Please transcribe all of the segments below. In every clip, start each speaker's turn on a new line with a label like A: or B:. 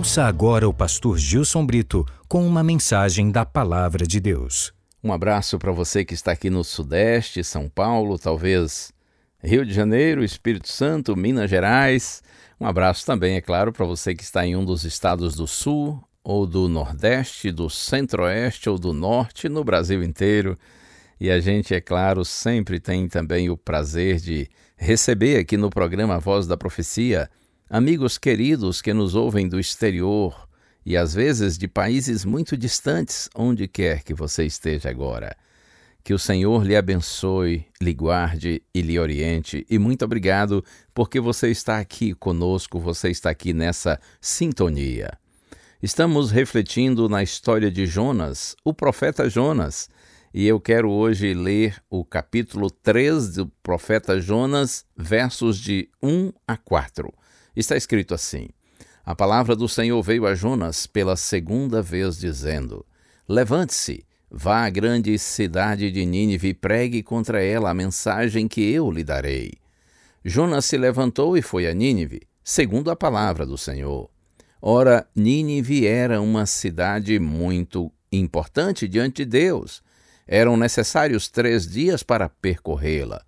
A: Ouça agora o pastor Gilson Brito com uma mensagem da Palavra de Deus.
B: Um abraço para você que está aqui no Sudeste, São Paulo, talvez Rio de Janeiro, Espírito Santo, Minas Gerais. Um abraço também, é claro, para você que está em um dos estados do Sul, ou do Nordeste, do Centro-Oeste ou do Norte, no Brasil inteiro. E a gente, é claro, sempre tem também o prazer de receber aqui no programa Voz da Profecia amigos queridos que nos ouvem do exterior e às vezes de países muito distantes, onde quer que você esteja agora. Que o Senhor lhe abençoe, lhe guarde e lhe oriente. E muito obrigado porque você está aqui conosco, você está aqui nessa sintonia. Estamos refletindo na história de Jonas, o profeta Jonas, e eu quero hoje ler o capítulo 3 do profeta Jonas, versos de 1 a 4. Está escrito assim: A palavra do Senhor veio a Jonas pela segunda vez, dizendo: Levante-se, vá à grande cidade de Nínive e pregue contra ela a mensagem que eu lhe darei. Jonas se levantou e foi a Nínive, segundo a palavra do Senhor. Ora, Nínive era uma cidade muito importante diante de Deus. Eram necessários três dias para percorrê-la.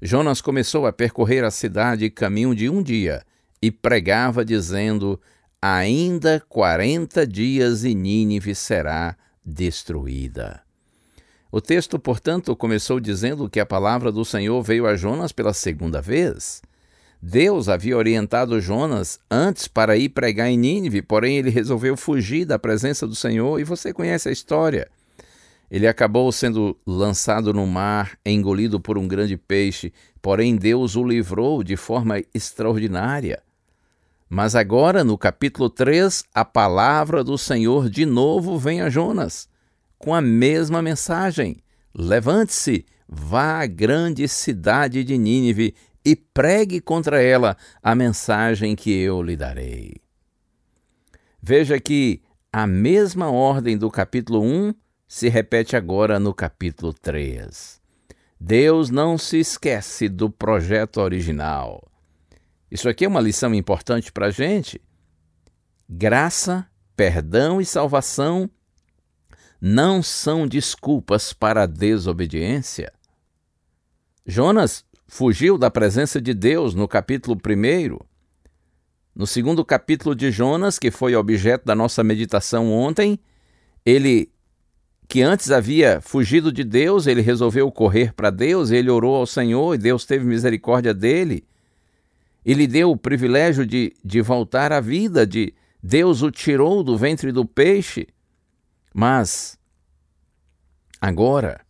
B: Jonas começou a percorrer a cidade caminho de um dia e pregava, dizendo: Ainda quarenta dias e Nínive será destruída. O texto, portanto, começou dizendo que a palavra do Senhor veio a Jonas pela segunda vez. Deus havia orientado Jonas antes para ir pregar em Nínive, porém ele resolveu fugir da presença do Senhor e você conhece a história. Ele acabou sendo lançado no mar, engolido por um grande peixe, porém Deus o livrou de forma extraordinária. Mas agora, no capítulo 3, a palavra do Senhor de novo vem a Jonas, com a mesma mensagem: Levante-se, vá à grande cidade de Nínive e pregue contra ela a mensagem que eu lhe darei. Veja que a mesma ordem do capítulo 1 se repete agora no capítulo 3. Deus não se esquece do projeto original. Isso aqui é uma lição importante para a gente. Graça, perdão e salvação não são desculpas para a desobediência. Jonas fugiu da presença de Deus no capítulo 1. No segundo capítulo de Jonas, que foi objeto da nossa meditação ontem, ele que antes havia fugido de Deus, ele resolveu correr para Deus, ele orou ao Senhor e Deus teve misericórdia dele e lhe deu o privilégio de, de voltar à vida, de Deus o tirou do ventre do peixe. Mas agora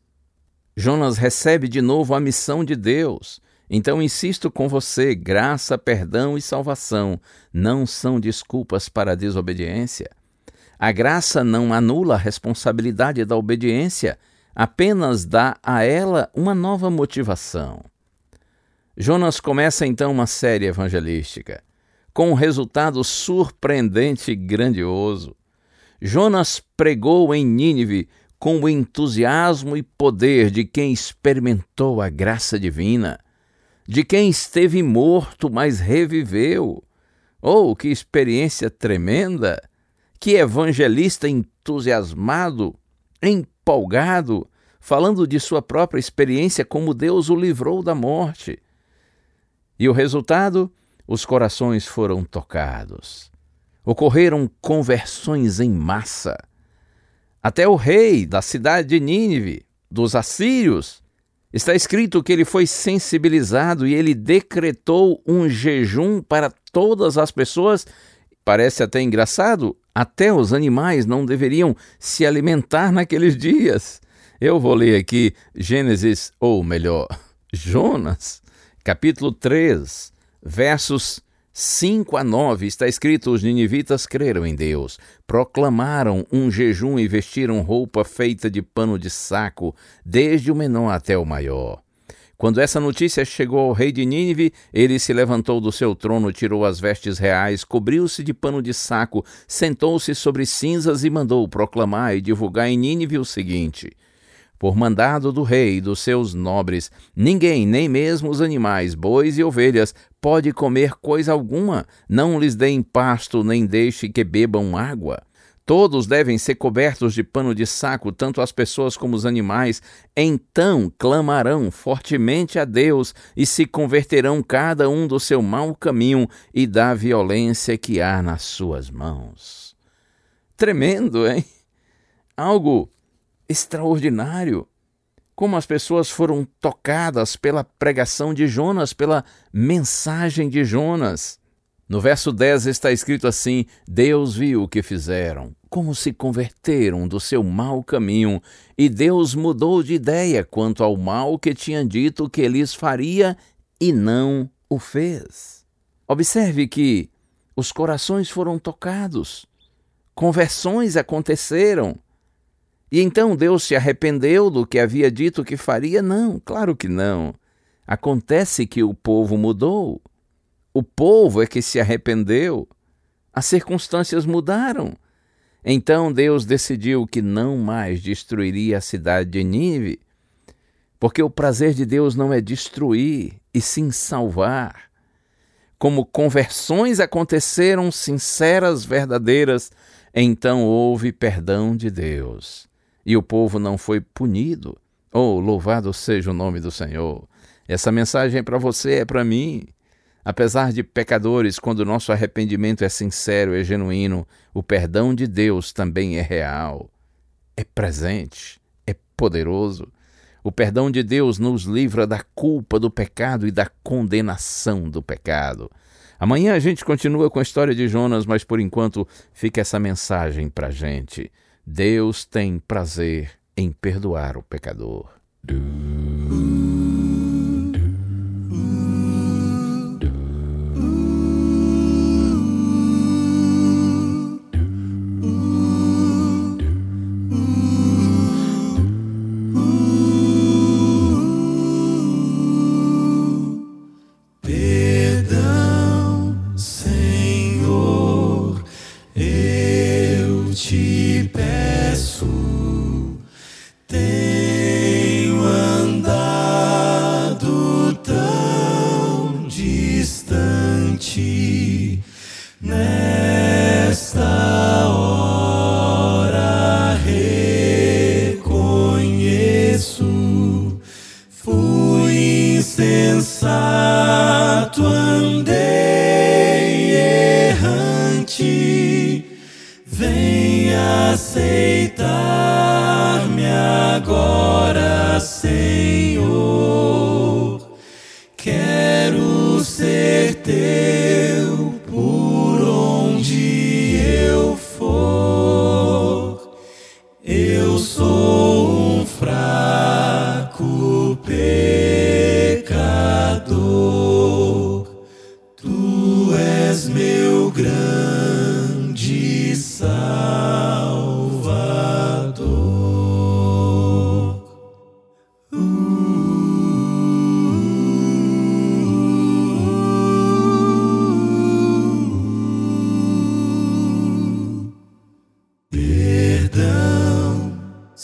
B: Jonas recebe de novo a missão de Deus. Então insisto com você: graça, perdão e salvação não são desculpas para a desobediência. A graça não anula a responsabilidade da obediência, apenas dá a ela uma nova motivação. Jonas começa então uma série evangelística, com um resultado surpreendente e grandioso. Jonas pregou em Nínive com o entusiasmo e poder de quem experimentou a graça divina, de quem esteve morto, mas reviveu. Oh, que experiência tremenda! Que evangelista entusiasmado, empolgado, falando de sua própria experiência como Deus o livrou da morte e o resultado? Os corações foram tocados. Ocorreram conversões em massa. Até o rei da cidade de Nínive, dos assírios, está escrito que ele foi sensibilizado e ele decretou um jejum para todas as pessoas. Parece até engraçado, até os animais não deveriam se alimentar naqueles dias. Eu vou ler aqui Gênesis, ou melhor, Jonas, capítulo 3, versos 5 a 9, está escrito: Os ninivitas creram em Deus, proclamaram um jejum e vestiram roupa feita de pano de saco, desde o menor até o maior. Quando essa notícia chegou ao rei de Nínive, ele se levantou do seu trono, tirou as vestes reais, cobriu-se de pano de saco, sentou-se sobre cinzas e mandou proclamar e divulgar em Nínive o seguinte: por mandado do rei e dos seus nobres, ninguém, nem mesmo os animais, bois e ovelhas, pode comer coisa alguma, não lhes deem pasto, nem deixe que bebam água. Todos devem ser cobertos de pano de saco, tanto as pessoas como os animais. Então clamarão fortemente a Deus e se converterão cada um do seu mau caminho e da violência que há nas suas mãos. Tremendo, hein? Algo extraordinário. Como as pessoas foram tocadas pela pregação de Jonas, pela mensagem de Jonas. No verso 10 está escrito assim: Deus viu o que fizeram, como se converteram do seu mau caminho, e Deus mudou de ideia quanto ao mal que tinha dito que lhes faria e não o fez. Observe que os corações foram tocados, conversões aconteceram. E então Deus se arrependeu do que havia dito que faria? Não, claro que não. Acontece que o povo mudou. O povo é que se arrependeu. As circunstâncias mudaram. Então Deus decidiu que não mais destruiria a cidade de Nínive, porque o prazer de Deus não é destruir, e sim salvar. Como conversões aconteceram sinceras, verdadeiras, então houve perdão de Deus. E o povo não foi punido. Oh, louvado seja o nome do Senhor. Essa mensagem é para você, é para mim. Apesar de pecadores, quando nosso arrependimento é sincero e genuíno, o perdão de Deus também é real, é presente, é poderoso. O perdão de Deus nos livra da culpa do pecado e da condenação do pecado. Amanhã a gente continua com a história de Jonas, mas por enquanto fica essa mensagem para gente. Deus tem prazer em perdoar o pecador.
C: Aceitar-me agora, Senhor. Quero ser teu por onde eu for. Eu sou um fraco pecador.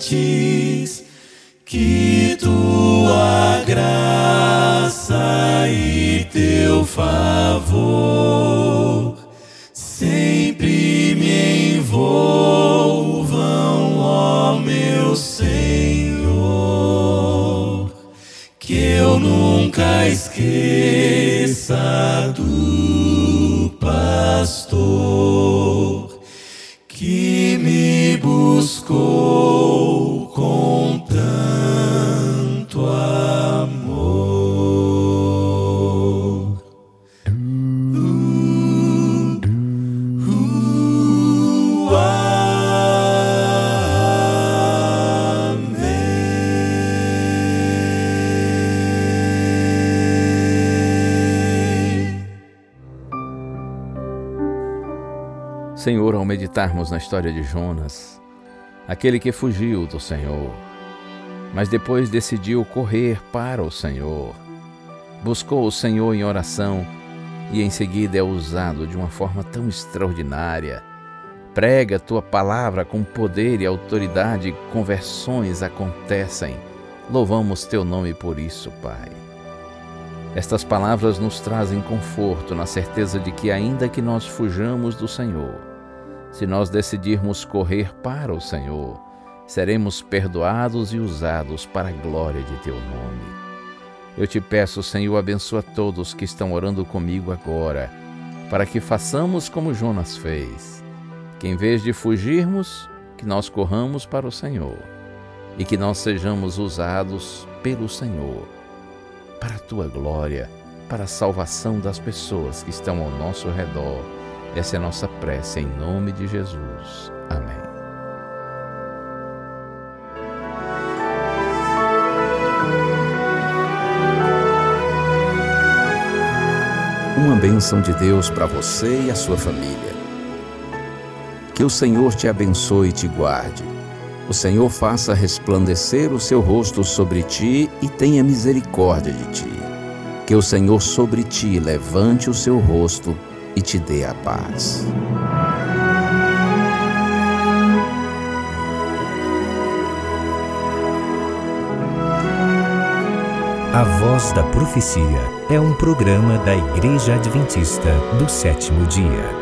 C: vacilantes, que tua graça e teu favor sempre me envolvam, ó meu Senhor. nunca esqueça do pastor que me buscou
B: Senhor, ao meditarmos na história de Jonas, aquele que fugiu do Senhor, mas depois decidiu correr para o Senhor, buscou o Senhor em oração e em seguida é usado de uma forma tão extraordinária. Prega tua palavra com poder e autoridade, conversões acontecem. Louvamos teu nome por isso, Pai. Estas palavras nos trazem conforto na certeza de que, ainda que nós fujamos do Senhor, se nós decidirmos correr para o Senhor, seremos perdoados e usados para a glória de teu nome. Eu te peço, Senhor, abençoa todos que estão orando comigo agora, para que façamos como Jonas fez, que em vez de fugirmos, que nós corramos para o Senhor e que nós sejamos usados pelo Senhor para a tua glória, para a salvação das pessoas que estão ao nosso redor. Essa é a nossa prece em nome de Jesus. Amém.
A: Uma bênção de Deus para você e a sua família. Que o Senhor te abençoe e te guarde. O Senhor faça resplandecer o seu rosto sobre ti e tenha misericórdia de ti. Que o Senhor sobre ti levante o seu rosto e te dê a paz. A Voz da Profecia é um programa da Igreja Adventista do sétimo dia.